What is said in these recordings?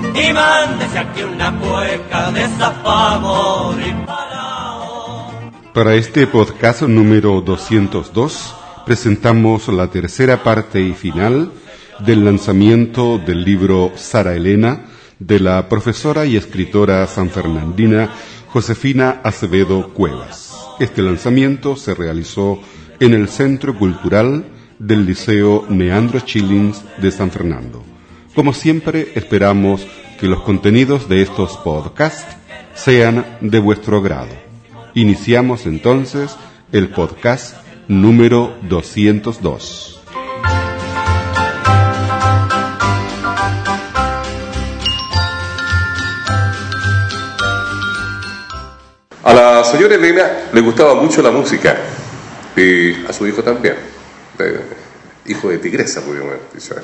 Y mándese aquí una de y parao. Para este podcast número 202 presentamos la tercera parte y final del lanzamiento del libro Sara Elena de la profesora y escritora sanfernandina Josefina Acevedo Cuevas. Este lanzamiento se realizó en el Centro Cultural del Liceo Neandro Chillins de San Fernando. Como siempre, esperamos que los contenidos de estos podcasts sean de vuestro agrado. Iniciamos entonces el podcast número 202. A la señora Elena le gustaba mucho la música y a su hijo también, de- hijo de tigresa, podríamos haber dicho.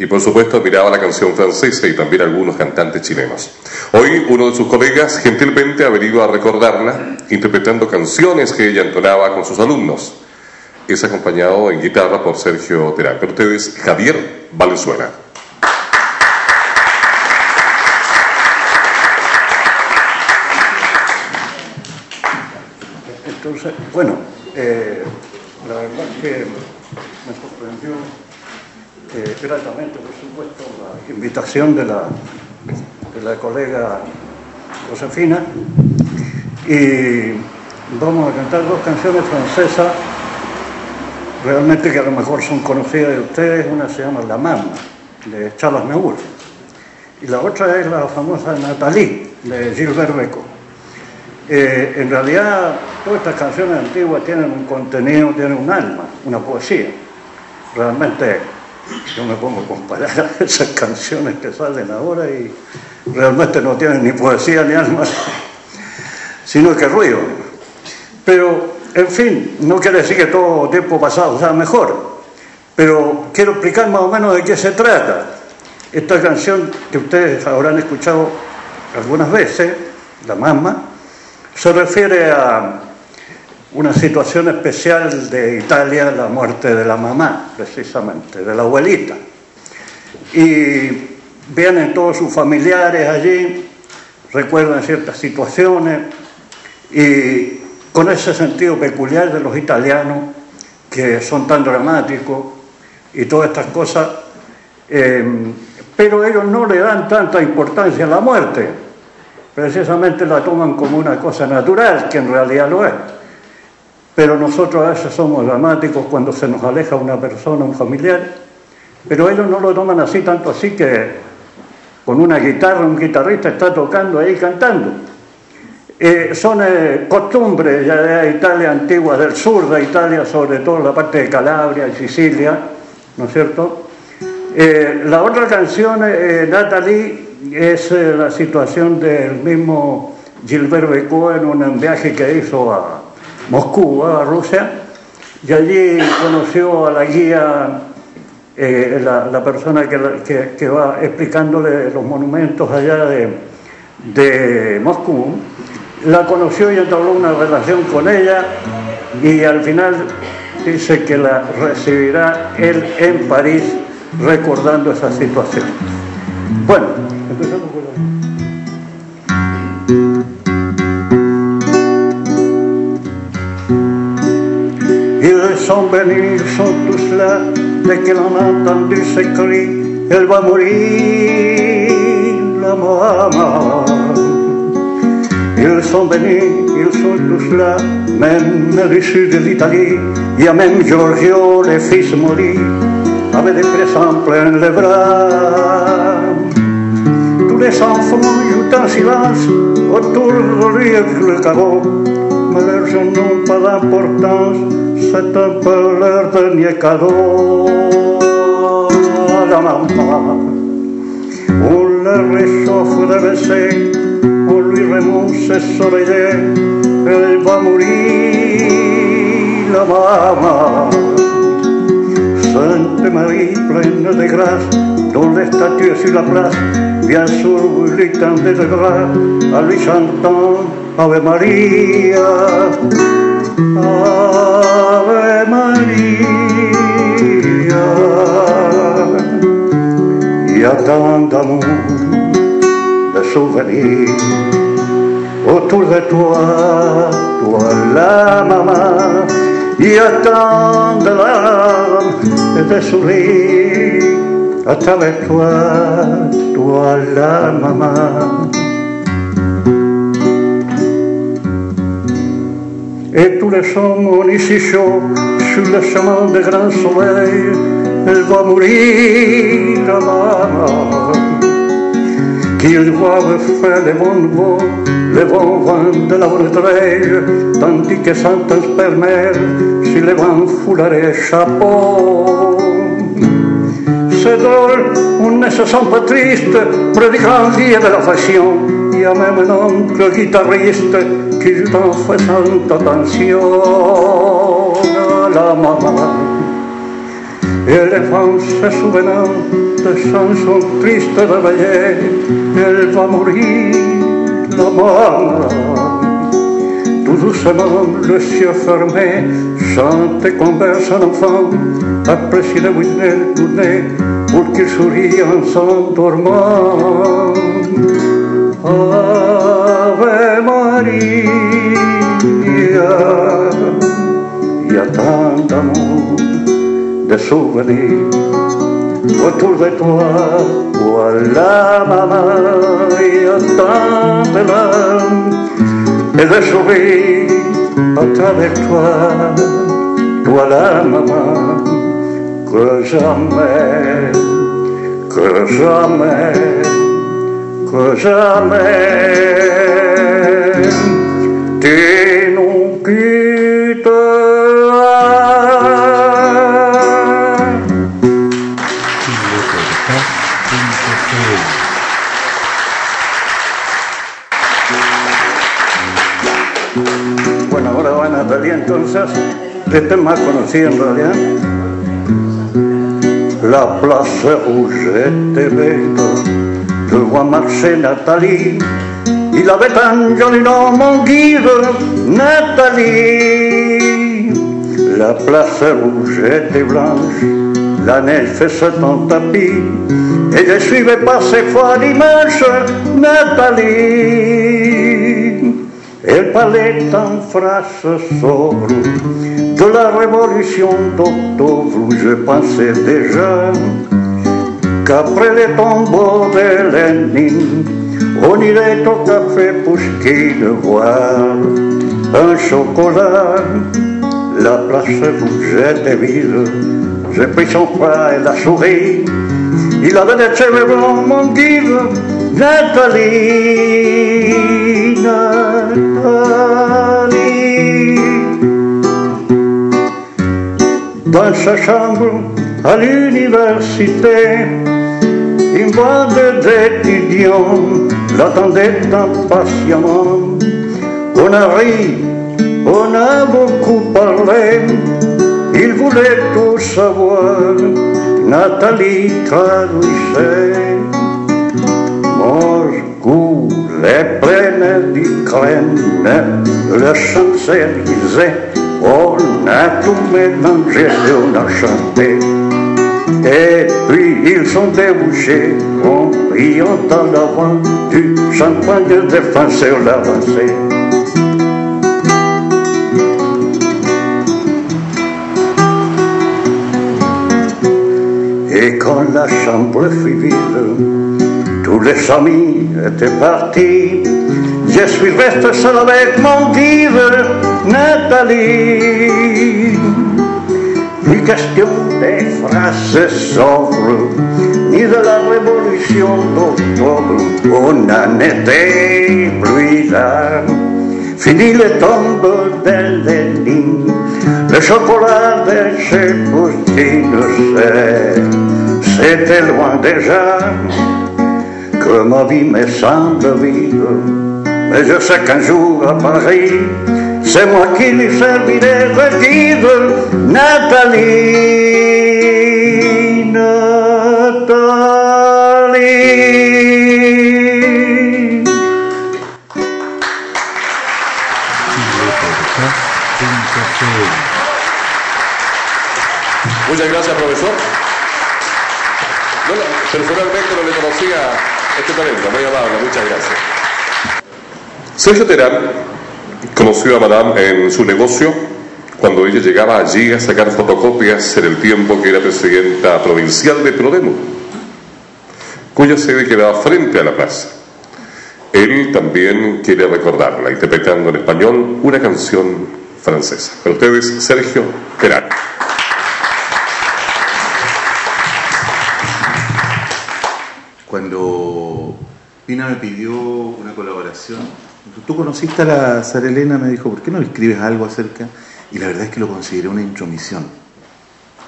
Y por supuesto admiraba la canción francesa y también algunos cantantes chilenos. Hoy uno de sus colegas gentilmente ha venido a recordarla interpretando canciones que ella entonaba con sus alumnos. Es acompañado en guitarra por Sergio Terán. Pero ustedes, Javier Valenzuela. Entonces, bueno, eh, la verdad que me sorprendió gratamente, por supuesto, la invitación de la, de la colega Josefina. Y vamos a cantar dos canciones francesas, realmente que a lo mejor son conocidas de ustedes. Una se llama La Mamma, de Charles Neur. Y la otra es la famosa Nathalie, de Gilbert Beco. Eh, en realidad, todas estas canciones antiguas tienen un contenido, tienen un alma, una poesía. Realmente, yo me pongo a comparar esas canciones que salen ahora y realmente no tienen ni poesía ni alma, sino que ruido. Pero, en fin, no quiere decir que todo tiempo pasado sea mejor, pero quiero explicar más o menos de qué se trata. Esta canción que ustedes habrán escuchado algunas veces, La Mamma, se refiere a una situación especial de Italia, la muerte de la mamá, precisamente, de la abuelita. Y vienen todos sus familiares allí, recuerdan ciertas situaciones y con ese sentido peculiar de los italianos que son tan dramáticos y todas estas cosas, eh, pero ellos no le dan tanta importancia a la muerte, precisamente la toman como una cosa natural, que en realidad lo es. Pero nosotros a veces somos dramáticos cuando se nos aleja una persona, un familiar, pero ellos no lo toman así, tanto así que con una guitarra, un guitarrista está tocando ahí cantando. Eh, son eh, costumbres ya de Italia antigua, del sur de Italia, sobre todo la parte de Calabria y Sicilia, ¿no es cierto? Eh, la otra canción, eh, Natalie, es la situación del mismo Gilbert Bécaud en un viaje que hizo a Moscú, a Rusia, y allí conoció a la guía, eh, la, persona que, va explicándole los monumentos allá de, de Moscú, la conoció y entabló una relación con ella y al final dice que la recibirá él en París recordando esa situación. Bueno, empezamos la... Ils sont venus, ils sont tous là, dès qu'il en a entendu ce cri, elle va mourir, la maman. Ils sont venus, ils sont tous là, même à l'issue de l'Italie, il y a même Giorgio, le fils mori, avec des présents plein les bras. Tous les enfants jouent en silence autour de lui avec le caveau, le je n'ont pas d'importance, c'est un peu leur dernier cadeau à la maman. On le réchauffe de WC, on lui remonte ses oreillers, elle va mourir, la maman. Sainte Marie, pleine de grâce, dont les statues sur la place, bien sûr lui de grâce, en lui Ave Maria, Ave Maria. Il y a tant d'amour, de souvenirs autour de toi, toi la maman. Il y a tant de larmes et de sourires à travers toi, toi la maman. Et tous les chemins ici chauds, sur le chemin de grand soleil, elle va mourir la maman. Qu'ils doivent faire les bons nouveaux, les bons vents de la retraite, tandis que s'entendent permettre si les vents foulent les chapeaux. C'est drôle, on ne se sent pas triste, prédiquant vie de l'affection. Il y a même un oncle guitariste qui joue en faisant attention à la maman. Et les femmes se souvenant de chansons tristes de veillée, elle va mourir, la maman. Tout doucement, le ciel fermé, chante et converse un enfant, apprécie le Whitney tourné pour qu'il sourie en s'endormant. Ave Maria, il y a tant d'amour, de souvenirs autour de toi. Voilà maman, il y a tant de larmes et de sourires à travers toi. La maman, que jamais, que jamais, jamais tu nous quitteras. Bueno, ahora van a realidad entonces, este es más conocido en realidad. La place rouge était belle, je vois marcher Nathalie. Il avait un joli nom, mon guide, Nathalie. La place rouge était blanche, la neige faisait un tapis. Et je suivais pas ces fois dimanche, Nathalie. Elle parlait en phrases sobres de la révolution d'octobre. Je pensais déjà qu'après le tombeau de Lénine, on irait au café Pouchkine voir un chocolat. La place bougeait vide. J'ai pris son bras et la souris. Il avait des blancs, mon guide, Nathalie. Dans sa chambre à l'université, bande d'étudiants l'attendait impatiemment. On a ri, on a beaucoup parlé, il voulait tout savoir. Nathalie traduisait. Moscou, les plaines d'Ukraine, le Champs-Élysées, on a tout mélangé on a chanté. Et puis ils sont débouchés en riant en avant du champagne de fin sur l'avancée. Et quand la chambre fut vide, tous les amis étaient partis. Je suis resté seul avec mon guide, Nathalie. du question des phrases sobres, ni de la révolution d'octobre, on en était plus là. Fini le tombes de Lénine, le chocolat de chez Poutine, c'était loin déjà, que ma vie me semble vivre. Mais je sais qu'un jour à Paris, qui lui servirai de guide, Nathalie, Nathalie. Muchas gracias, profesor. No, no, personalmente no le conocía este talento, muy amable, muchas gracias. Sergio Terán conoció a Madame en su negocio cuando ella llegaba allí a sacar fotocopias en el tiempo que era presidenta provincial de Prodemo, cuya sede quedaba frente a la plaza. Él también quiere recordarla, interpretando en español una canción francesa. Para ustedes, Sergio Terán. Cuando Pina me pidió una colaboración, tú conociste a la Sara Elena, me dijo, ¿por qué no escribes algo acerca? Y la verdad es que lo consideré una intromisión.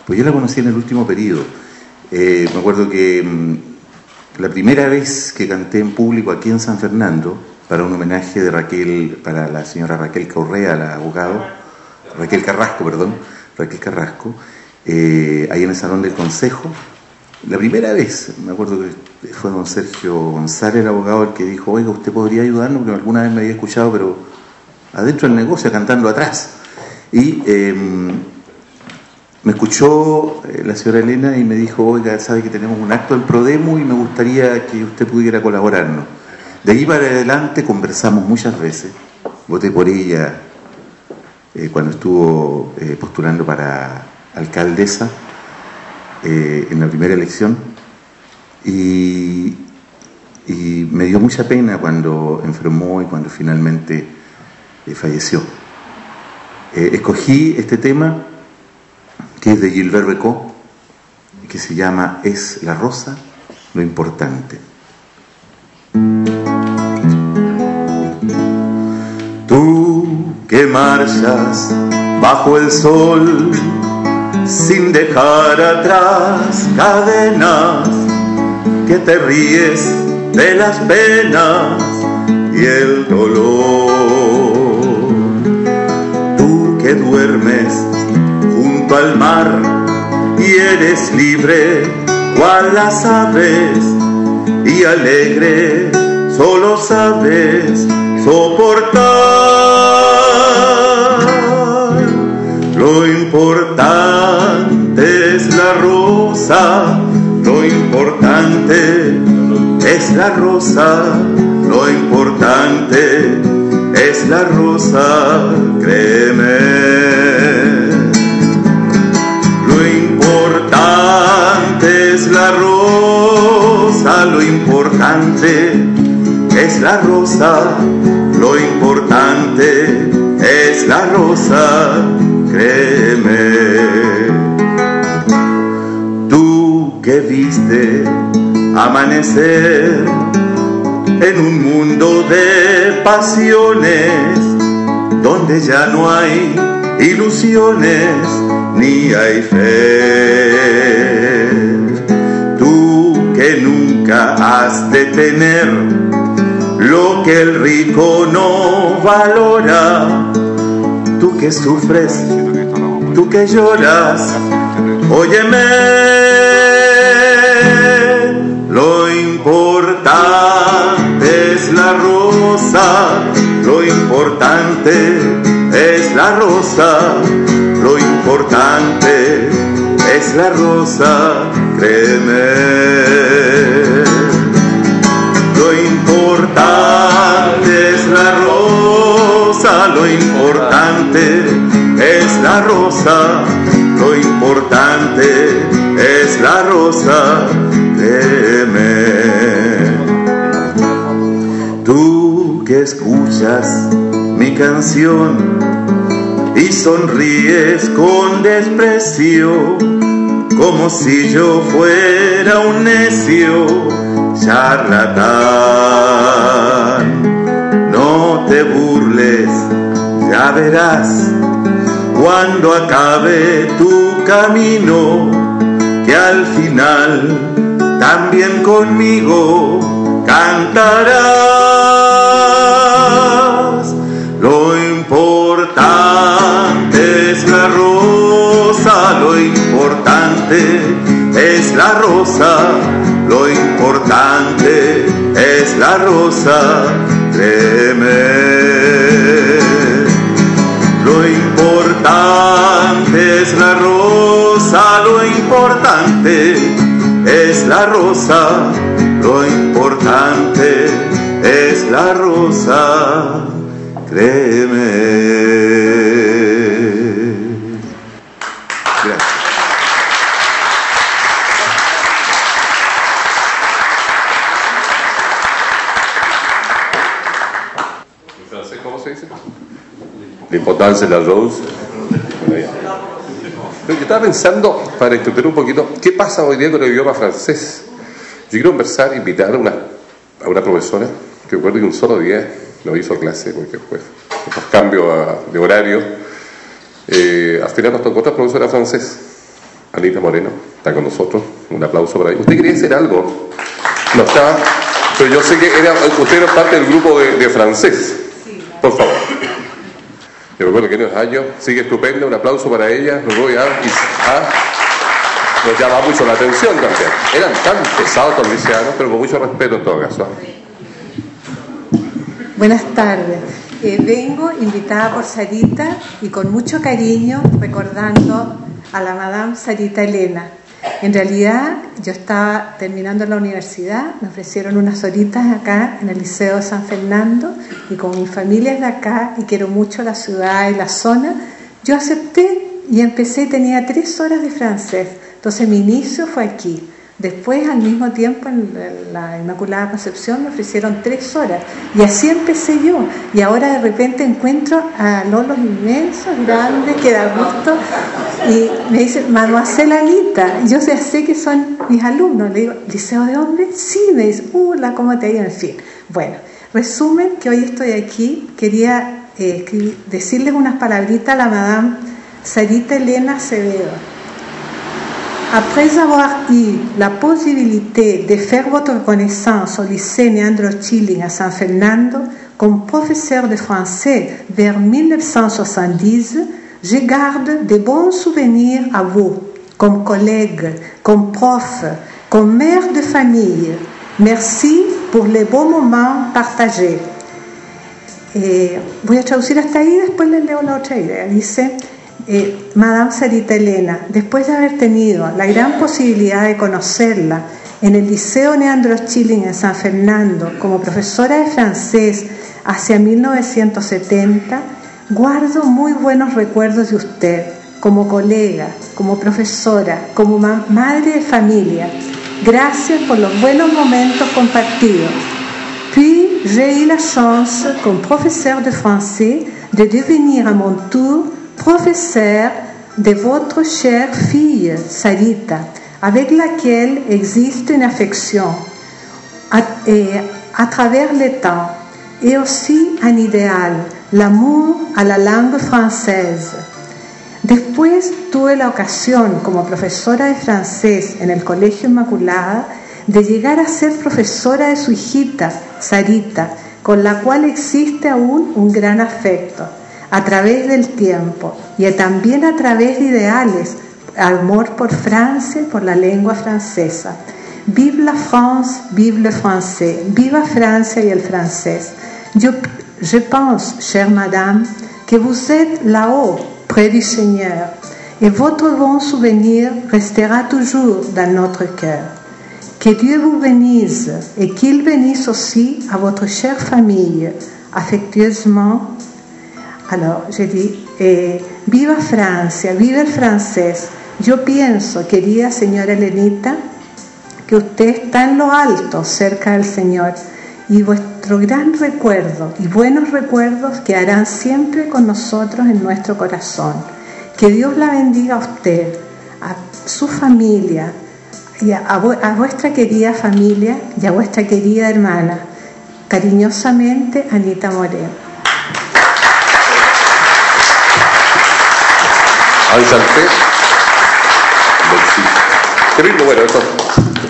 Pues yo la conocí en el último periodo. Eh, me acuerdo que mm, la primera vez que canté en público aquí en San Fernando, para un homenaje de Raquel, para la señora Raquel Correa, la abogado, Raquel Carrasco, perdón, Raquel Carrasco, eh, ahí en el Salón del Consejo, la primera vez, me acuerdo que fue don Sergio González, el abogado, el que dijo, oiga, usted podría ayudarnos, porque alguna vez me había escuchado, pero adentro del negocio, cantando atrás. Y eh, me escuchó eh, la señora Elena y me dijo, oiga, sabe que tenemos un acto del Prodemo y me gustaría que usted pudiera colaborarnos. De ahí para adelante conversamos muchas veces, voté por ella eh, cuando estuvo eh, postulando para alcaldesa eh, en la primera elección y, me dio mucha pena cuando enfermó y cuando finalmente eh, falleció. Eh, escogí este tema que es de Gilbert Becot, que se llama Es la rosa lo importante. Tú que marchas bajo el sol sin dejar atrás cadenas, que te ríes de las penas y el dolor. Tú que duermes junto al mar y eres libre cual las aves y alegre solo sabes soportar lo importante lo importante es la rosa. Lo importante es la rosa créeme. Lo importante es la rosa, lo importante es la rosa, lo importante es la rosa, créeme. En un mundo de pasiones, donde ya no hay ilusiones ni hay fe. Tú que nunca has de tener lo que el rico no valora, tú que sufres, tú que lloras, óyeme, importante es la rosa, lo importante es la rosa, créeme. Lo importante es la rosa, lo importante es la rosa, lo importante es la rosa, créeme. Escuchas mi canción y sonríes con desprecio, como si yo fuera un necio charlatán. No te burles, ya verás cuando acabe tu camino, que al final también conmigo cantarás. Importante es la rosa, lo importante es la rosa, lo importante es la rosa, créeme. Lo importante es la rosa, lo importante es la rosa, lo importante es la rosa, créeme. Gracias. ¿En francés cómo se dice? L'importance de la rose. Yo estaba pensando, para entender un poquito, ¿qué pasa hoy día con el idioma francés? Yo quiero conversar, invitar a una, a una profesora que recuerdo que un solo día no hizo clase, porque fue estos cambios a- de horario. Eh, al final nos tocó otra profesora francés, Anita Moreno, está con nosotros. Un aplauso para ella. ¿Usted quería decir algo? No está, pero yo sé que era, usted era parte del grupo de, de francés. Por favor. Yo recuerdo que en los años sigue estupenda, un aplauso para ella. Luego ya, y- ah, nos llama mucho la atención también. Eran tan pesados los lisianos, pero con mucho respeto en todo caso. Buenas tardes. Eh, vengo invitada por Sarita y con mucho cariño recordando a la Madame Sarita Elena. En realidad yo estaba terminando la universidad, me ofrecieron unas horitas acá en el Liceo de San Fernando y como mi familia es de acá y quiero mucho la ciudad y la zona, yo acepté y empecé tenía tres horas de francés. Entonces mi inicio fue aquí. Después, al mismo tiempo, en la Inmaculada Concepción me ofrecieron tres horas. Y así empecé yo. Y ahora de repente encuentro a lolos inmensos, grandes, que da gusto. Y me dicen, Mademoiselle Anita. Yo ya sé que son mis alumnos. Le digo, ¿Liceo de hombres? Sí, me dice, uh, la, ¿cómo te ha ido? En fin. Bueno, resumen que hoy estoy aquí. Quería eh, decirles unas palabritas a la Madame Sarita Elena Acevedo. Après avoir eu la possibilité de faire votre connaissance au lycée Neandro Chilling à San Fernando comme professeur de français vers 1970, je garde de bons souvenirs à vous, comme collègue, comme prof, comme mère de famille. Merci por les beaux moments partagés. Voy hasta ahí, después leo la. Dice, eh, Madame Sarita Elena, después de haber tenido la gran posibilidad de conocerla en el Liceo Neandro Schilling en San Fernando como profesora de francés hacia 1970, guardo muy buenos recuerdos de usted como colega, como profesora, como ma- madre de familia. Gracias por los buenos momentos compartidos. Puis, j'ai eu la chance, comme professeur de français, de devenir à mon tour professeur de votre chère fille, Sarita, avec laquelle existe une affection à, et à travers le temps, et aussi un idéal, l'amour à la langue française. Después tuve la ocasión, como profesora de francés en el Colegio Inmaculada, de llegar a ser profesora de su hijita, Sarita, con la cual existe aún un gran afecto, a través del tiempo y también a través de ideales, amor por Francia, por la lengua francesa. Vive la France, vive le français, viva Francia y el francés. Yo, je pense, chère madame, que vous êtes là-haut, près du Seigneur, et votre bon souvenir restera toujours dans notre cœur. Que Dieu vous bénisse et qu'il bénisse aussi à votre chère famille, affectueusement. Alors, dis, eh, viva Francia, viva el francés. Yo pienso, querida señora Elenita, que usted está en lo alto, cerca del Señor, y vuestro gran recuerdo y buenos recuerdos quedarán siempre con nosotros en nuestro corazón. Que Dios la bendiga a usted, a su familia, y a, a vuestra querida familia y a vuestra querida hermana. Cariñosamente, Anita Moreno. Ansalté. Qué lindo, bueno, eso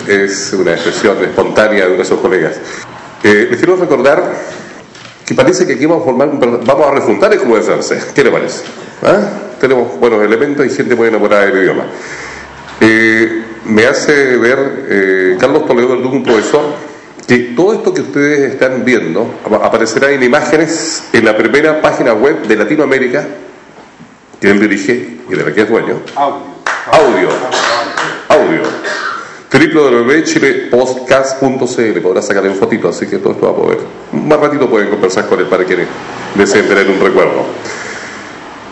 es una expresión espontánea de nuestros colegas. Eh, les quiero recordar que parece que aquí vamos a, formar, vamos a refundar el club de francés. ¿Qué le parece? ¿Ah? Tenemos buenos elementos y gente muy enamorada del idioma. Eh, me hace ver eh, Carlos Toledo, un profesor, que todo esto que ustedes están viendo aparecerá en imágenes en la primera página web de Latinoamérica que él dirige y de la que es dueño. Audio. Audio. Audio www.chilepodcast.cl podrá sacar en fotito, así que todo esto va a poder. Más ratito pueden conversar con él para quienes deseen tener un recuerdo.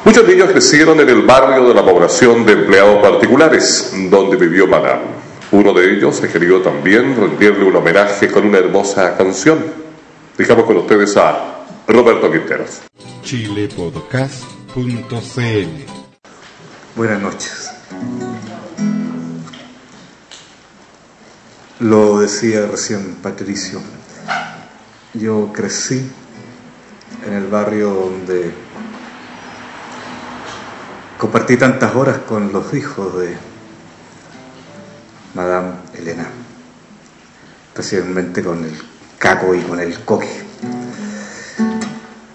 Muchos niños crecieron en el barrio de la población de empleados particulares, donde vivió Madame. Uno de ellos ha querido también rendirle un homenaje con una hermosa canción. Dejamos con ustedes a Roberto Quinteros. chilepodcast.cl Buenas noches. Lo decía recién Patricio, yo crecí en el barrio donde compartí tantas horas con los hijos de Madame Elena, especialmente con el Caco y con el Coqui.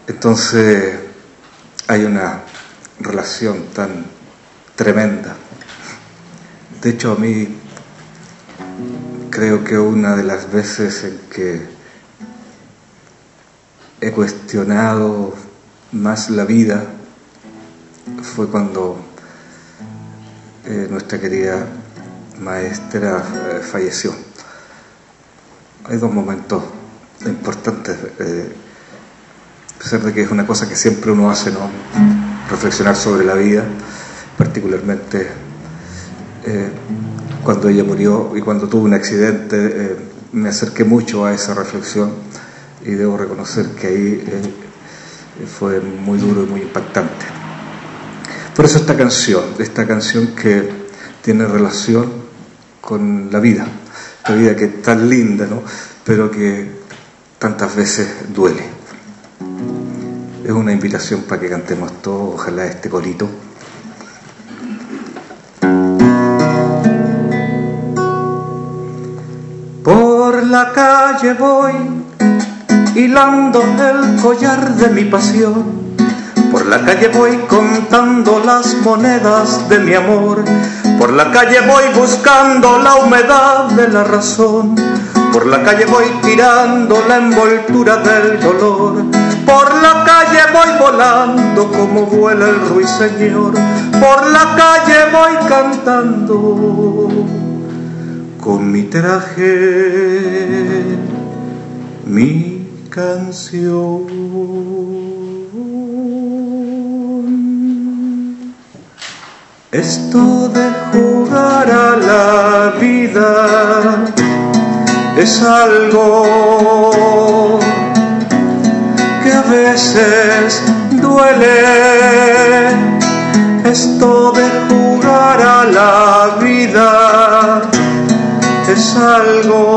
Entonces hay una relación tan tremenda. De hecho, a mí creo que una de las veces en que he cuestionado más la vida fue cuando eh, nuestra querida maestra eh, falleció. Hay dos momentos importantes, eh, a pesar de que es una cosa que siempre uno hace, ¿no? Reflexionar sobre la vida, particularmente cuando ella murió y cuando tuvo un accidente, eh, me acerqué mucho a esa reflexión y debo reconocer que ahí eh, fue muy duro y muy impactante. Por eso esta canción, esta canción que tiene relación con la vida, la vida que es tan linda, ¿no? pero que tantas veces duele. Es una invitación para que cantemos todos, ojalá este colito. La calle voy, hilando el collar de mi pasión. Por la calle voy contando las monedas de mi amor. Por la calle voy buscando la humedad de la razón. Por la calle voy tirando la envoltura del dolor. Por la calle voy volando como vuela el ruiseñor. Por la calle voy cantando con mi traje, mi canción. Esto de jugar a la vida es algo que a veces duele. Algo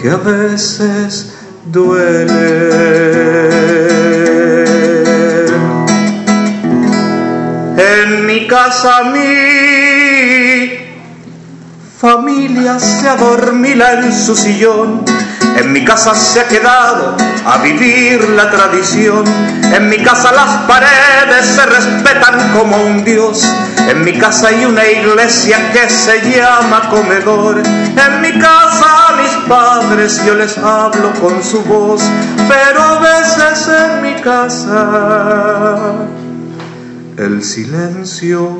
que a veces duele. En mi casa mi familia se adormila en su sillón. En mi casa se ha quedado a vivir la tradición. En mi casa las paredes se respetan como un dios. En mi casa hay una iglesia que se llama comedor. En mi casa a mis padres yo les hablo con su voz. Pero a veces en mi casa el silencio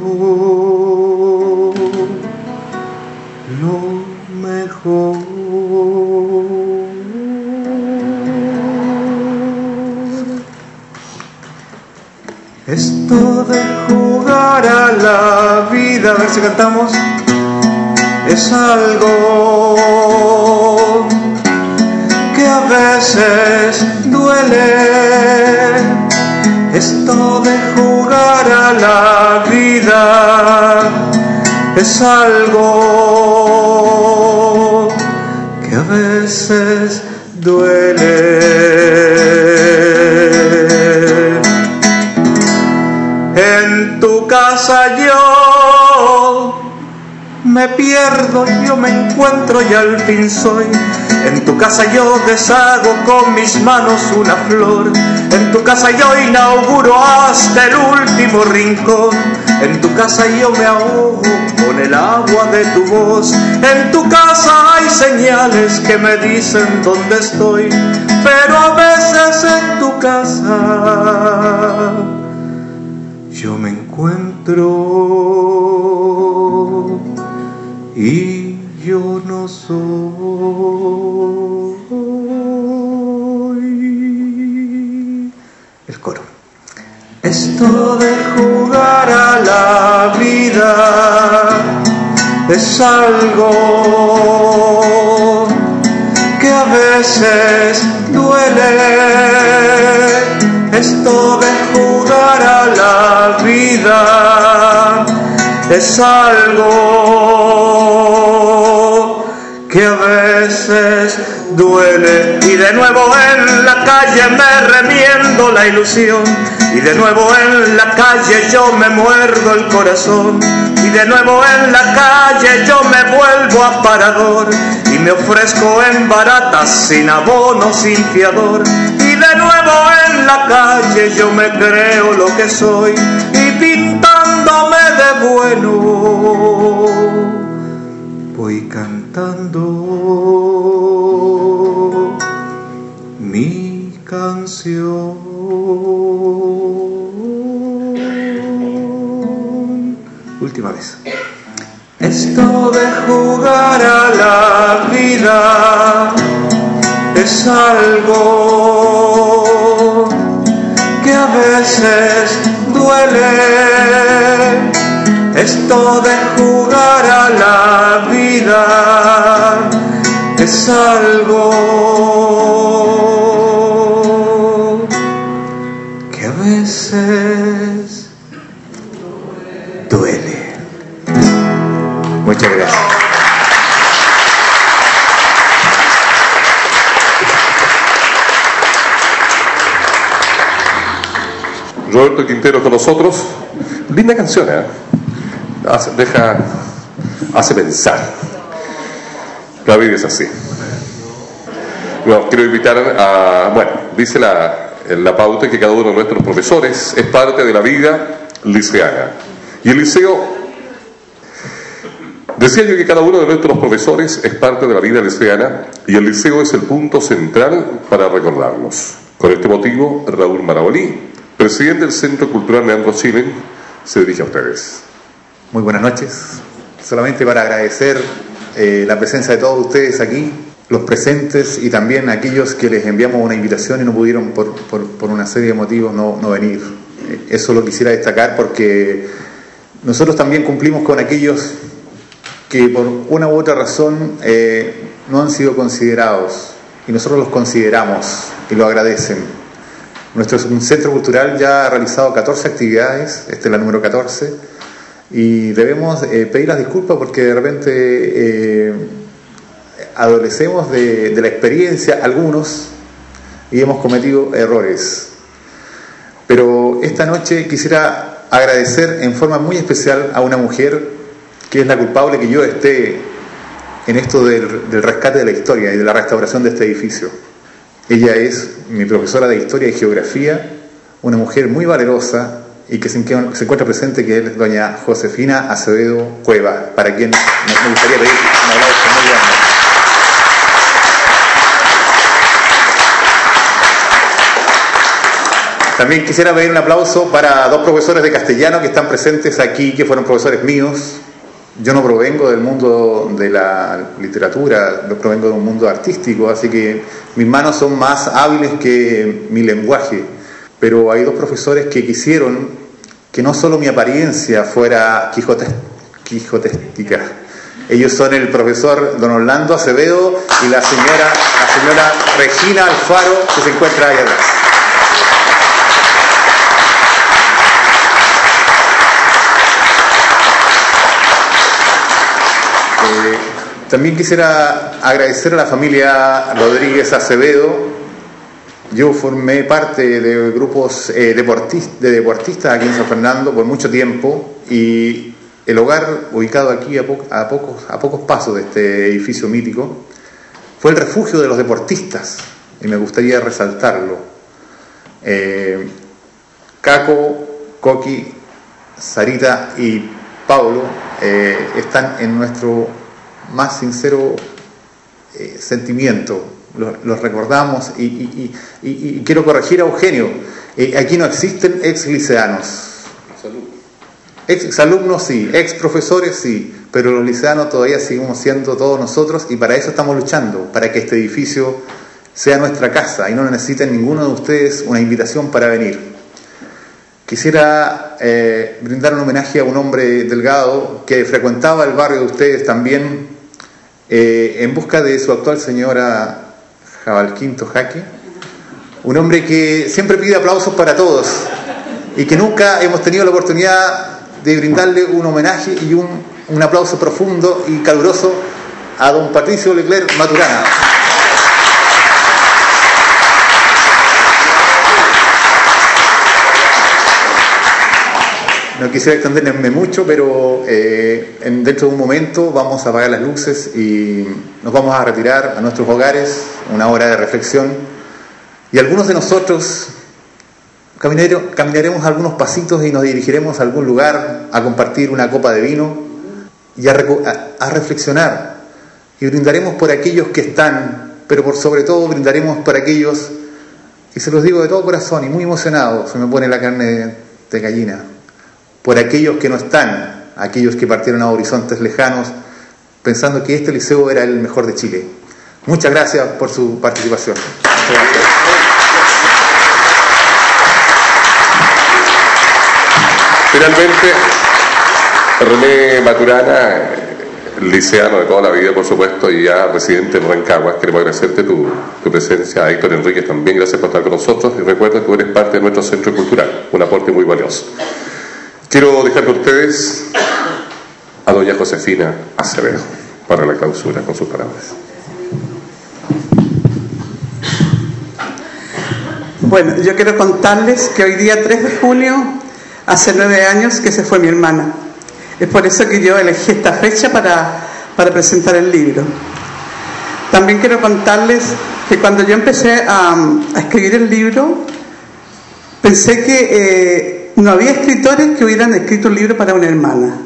lo mejor. Esto de jugar a la vida, a ver si cantamos, es algo que a veces duele. Esto de jugar a la vida es algo que a veces duele. Tu casa yo me pierdo, yo me encuentro y al fin soy. En tu casa yo deshago con mis manos una flor. En tu casa yo inauguro hasta el último rincón. En tu casa yo me ahogo con el agua de tu voz. En tu casa hay señales que me dicen dónde estoy. Pero a veces en tu casa yo me encuentro y yo no soy. El coro. Esto de jugar a la vida es algo que a veces duele. Esto de jugar es algo que a veces duele. Y de nuevo en la calle me remiendo la ilusión. Y de nuevo en la calle yo me muerdo el corazón. Y de nuevo en la calle yo me vuelvo aparador. Y me ofrezco en baratas sin abono, sin fiador. Y de nuevo en la calle yo me creo lo que soy. Y bueno voy cantando mi canción. Última vez. Esto de jugar a la vida es algo que a veces duele. Esto de jugar a la vida es algo que a veces duele. Muchas gracias. Roberto Quintero con nosotros. Linda canción, ¿eh? Deja, hace pensar. La vida es así. Bueno, quiero invitar a, bueno, dice la, la pauta que cada uno de nuestros profesores es parte de la vida liceana. Y el liceo, decía yo que cada uno de nuestros profesores es parte de la vida liceana y el liceo es el punto central para recordarnos. Con este motivo, Raúl Marabolí, presidente del Centro Cultural Leandro Chile, se dirige a ustedes. Muy buenas noches. Solamente para agradecer eh, la presencia de todos ustedes aquí, los presentes y también aquellos que les enviamos una invitación y no pudieron por, por, por una serie de motivos no, no venir. Eh, eso lo quisiera destacar porque nosotros también cumplimos con aquellos que por una u otra razón eh, no han sido considerados y nosotros los consideramos y lo agradecen. Nuestro centro cultural ya ha realizado 14 actividades, esta es la número 14, y debemos eh, pedir las disculpas porque de repente eh, adolecemos de, la experiencia algunos y hemos cometido errores. Pero esta noche quisiera agradecer en forma muy especial a una mujer que es la culpable que yo esté en esto del, rescate de la historia y de la restauración de este edificio. Ella es mi profesora de historia y geografía, una mujer muy valerosa y que se, encuentra presente, que es doña Josefina Acevedo Cueva, para quien me, me gustaría pedir un aplauso muy grande. También quisiera pedir un aplauso para dos profesores de castellano que están presentes aquí, que fueron profesores míos. Yo no provengo del mundo de la literatura, no provengo de un mundo artístico, así que mis manos son más hábiles que mi lenguaje. Pero hay dos profesores que quisieron que no solo mi apariencia fuera quijote, quijotéstica. Ellos son el profesor don Orlando Acevedo y la señora, la señora Regina Alfaro, que se encuentra ahí atrás. también quisiera agradecer a la familia Rodríguez Acevedo. Yo formé parte de grupos eh, de deportistas aquí en San Fernando por mucho tiempo y el hogar ubicado aquí a, pocos, a pocos pasos de este edificio mítico fue el refugio de los deportistas y me gustaría resaltarlo. Eh, Caco, Coqui, Sarita y Pablo eh, están en nuestro más sincero sentimiento. Los, recordamos y, quiero corregir a Eugenio. aquí no existen ex liceanos. Ex alumnos sí, ex profesores sí, pero los liceanos todavía seguimos siendo todos nosotros y para eso estamos luchando, para que este edificio sea nuestra casa y no necesiten ninguno de ustedes una invitación para venir. Quisiera eh, brindar un homenaje a un hombre delgado que frecuentaba el barrio de ustedes también eh, en busca de su actual señora Jabalquinto Jaque, un hombre que siempre pide aplausos para todos y que nunca hemos tenido la oportunidad de brindarle un homenaje y un, un aplauso profundo y caluroso a don Patricio Leclerc Maturana. No quisiera extenderme mucho, pero eh, en, dentro de un momento vamos a apagar las luces y nos vamos a retirar a nuestros hogares, una hora de reflexión. Y algunos de nosotros caminaremos algunos pasitos y nos dirigiremos a algún lugar a compartir una copa de vino y a, reflexionar. Y brindaremos por aquellos que están, pero por sobre todo brindaremos por aquellos, y se los digo de todo corazón y muy emocionado, se me pone la carne de gallina, por aquellos que no están, aquellos que partieron a horizontes lejanos, pensando que este liceo era el mejor de Chile. Muchas gracias por su participación. Finalmente, René Maturana, liceano de toda la vida, por supuesto, y ya residente en Rancagua, queremos agradecerte tu, presencia, a Héctor Enríquez también, gracias por estar con nosotros, y recuerda que tú eres parte de nuestro centro cultural, un aporte muy valioso. Quiero dejar con ustedes a doña Josefina Acevedo para la clausura con sus palabras. Bueno, yo quiero contarles que hoy día 3 de junio Hace nueve años que se fue mi hermana. Es por eso que yo elegí esta fecha para, presentar el libro. También quiero contarles que cuando yo empecé a, escribir el libro, pensé que eh, no había escritores que hubieran escrito un libro para una hermana.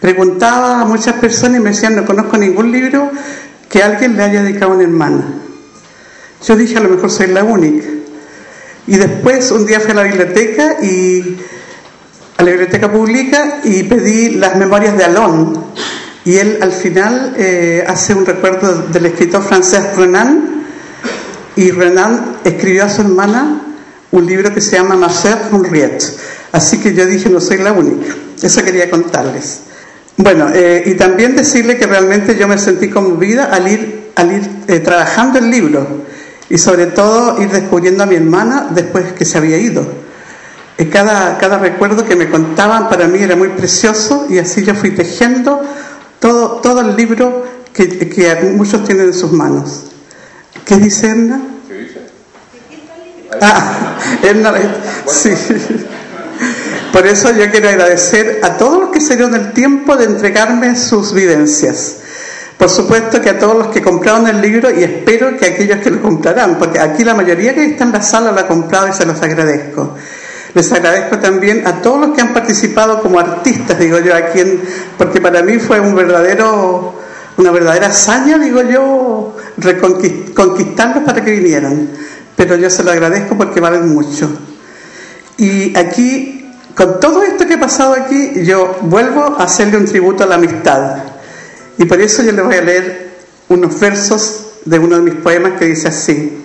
Preguntaba a muchas personas y me decían, no conozco ningún libro que alguien le haya dedicado a una hermana. Yo dije, a lo mejor soy la única. Y después un día fui a la biblioteca y a la biblioteca pública y pedí las memorias de Alon. Y él al final eh, hace un recuerdo del escritor francés Renan. Y Renan escribió a su hermana un libro que se llama Marcel Henriette. Así que yo dije, no soy la única. Eso quería contarles. Bueno, eh, y también decirle que realmente yo me sentí conmovida al ir, al ir eh, trabajando el libro y sobre todo ir descubriendo a mi hermana después que se había ido cada, cada recuerdo que me contaban para mí era muy precioso y así yo fui tejiendo todo, todo el libro que, que muchos tienen en sus manos. ¿Qué dice Erna? ¿Qué dice? Ah, Erna, sí. Por eso yo quiero agradecer a todos los que se dieron el tiempo de entregarme sus vivencias. Por supuesto que a todos los que compraron el libro y espero que aquellos que lo comprarán, porque aquí la mayoría que está en la sala lo ha comprado y se los agradezco. Les agradezco también a todos los que han participado como artistas, digo yo, aquí en, porque para mí fue un verdadero, una verdadera hazaña, digo yo, conquistarlos para que vinieran. Pero yo se lo agradezco porque valen mucho. Y aquí, con todo esto que ha pasado aquí, yo vuelvo a hacerle un tributo a la amistad. Y por eso yo le voy a leer unos versos de uno de mis poemas que dice así.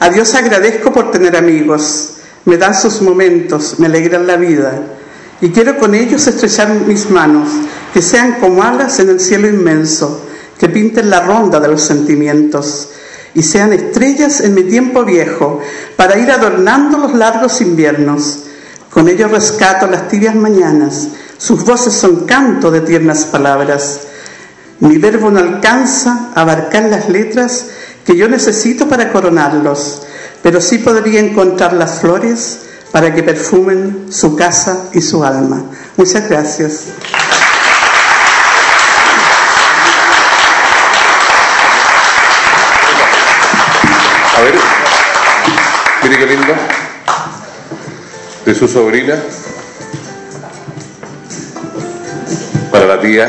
A Dios agradezco por tener amigos me dan sus momentos, me alegran la vida. Y quiero con ellos estrechar mis manos, que sean como alas en el cielo inmenso, que pinten la ronda de los sentimientos y sean estrellas en mi tiempo viejo, para ir adornando los largos inviernos. Con ellos rescato las tibias mañanas, sus voces son canto de tiernas palabras. Mi verbo no alcanza a abarcar las letras que yo necesito para coronarlos, pero sí podría encontrar las flores para que perfumen su casa y su alma. Muchas gracias. A ver, mire qué lindo. De su sobrina. Para la tía.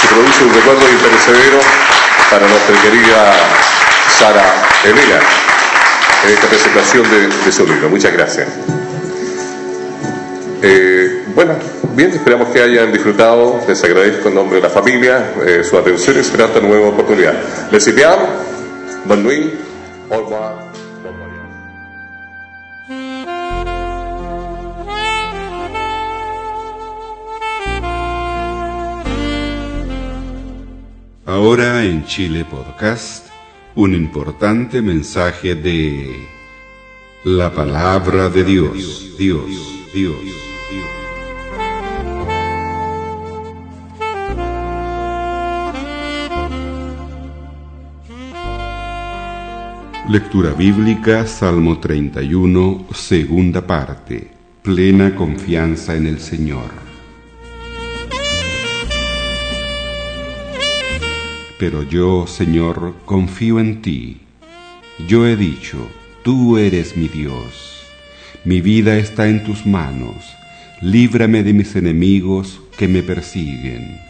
Que produce un recuerdo imperecedero para nuestra querida Sara Elena en esta presentación de, de su libro. Muchas gracias. Eh, bueno, bien, esperamos que hayan disfrutado. Les agradezco en nombre de la familia eh, su atención y esperar esta nueva oportunidad. Les enviamos. Bonne nuit. Au revoir. Ahora en Chile Podcast, un importante mensaje de la palabra de Dios, Dios, Dios, Dios. Lectura bíblica, Salmo 31, segunda parte. Plena confianza en el Señor. Pero yo, Señor, confío en ti. Yo he dicho, tú eres mi Dios. Mi vida está en tus manos. Líbrame de mis enemigos que me persiguen.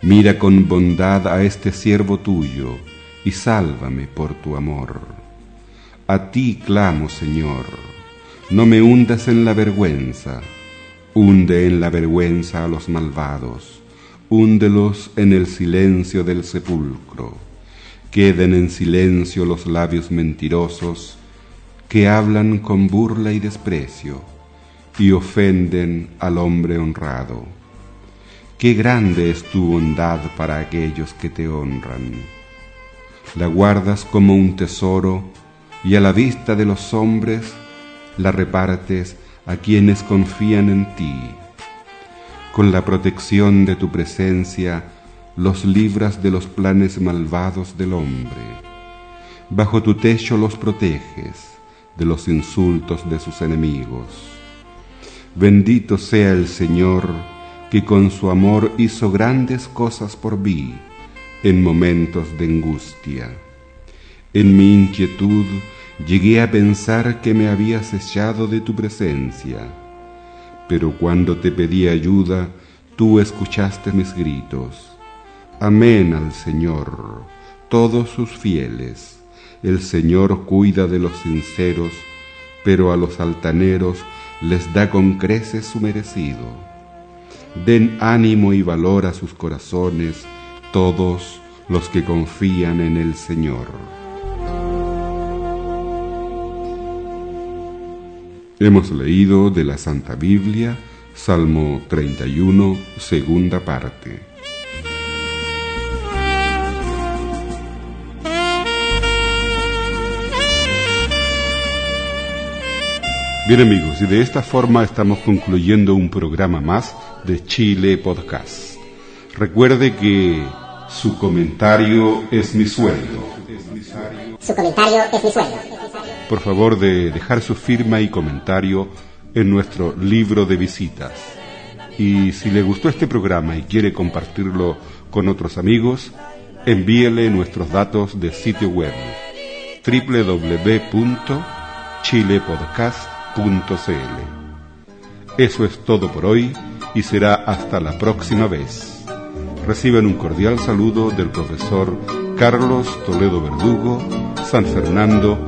Mira con bondad a este siervo tuyo y sálvame por tu amor. A ti clamo, Señor. No me hundas en la vergüenza. Hunde en la vergüenza a los malvados húndelos en el silencio del sepulcro. Queden en silencio los labios mentirosos que hablan con burla y desprecio y ofenden al hombre honrado. Qué grande es tu bondad para aquellos que te honran. La guardas como un tesoro y a la vista de los hombres la repartes a quienes confían en ti con la protección de tu presencia, los libras de los planes malvados del hombre. Bajo tu techo los proteges de los insultos de sus enemigos. Bendito sea el Señor, que con su amor hizo grandes cosas por mí en momentos de angustia. En mi inquietud llegué a pensar que me habías echado de tu presencia pero cuando te pedí ayuda, tú escuchaste mis gritos. Amén al Señor, todos sus fieles. El Señor cuida de los sinceros, pero a los altaneros les da con creces su merecido. Den ánimo y valor a sus corazones todos los que confían en el Señor. Hemos leído de la Santa Biblia, Salmo 31, segunda parte. Bien amigos, y de esta forma estamos concluyendo un programa más de Chile Podcast. Recuerde que su comentario es mi sueldo. Su comentario es mi sueldo. Por favor de dejar su firma y comentario en nuestro libro de visitas. Y si le gustó este programa y quiere compartirlo con otros amigos, envíele nuestros datos de sitio web www.chilepodcast.cl. Eso es todo por hoy y será hasta la próxima vez. Reciben un cordial saludo del profesor Carlos Toledo Verdugo, San Fernando,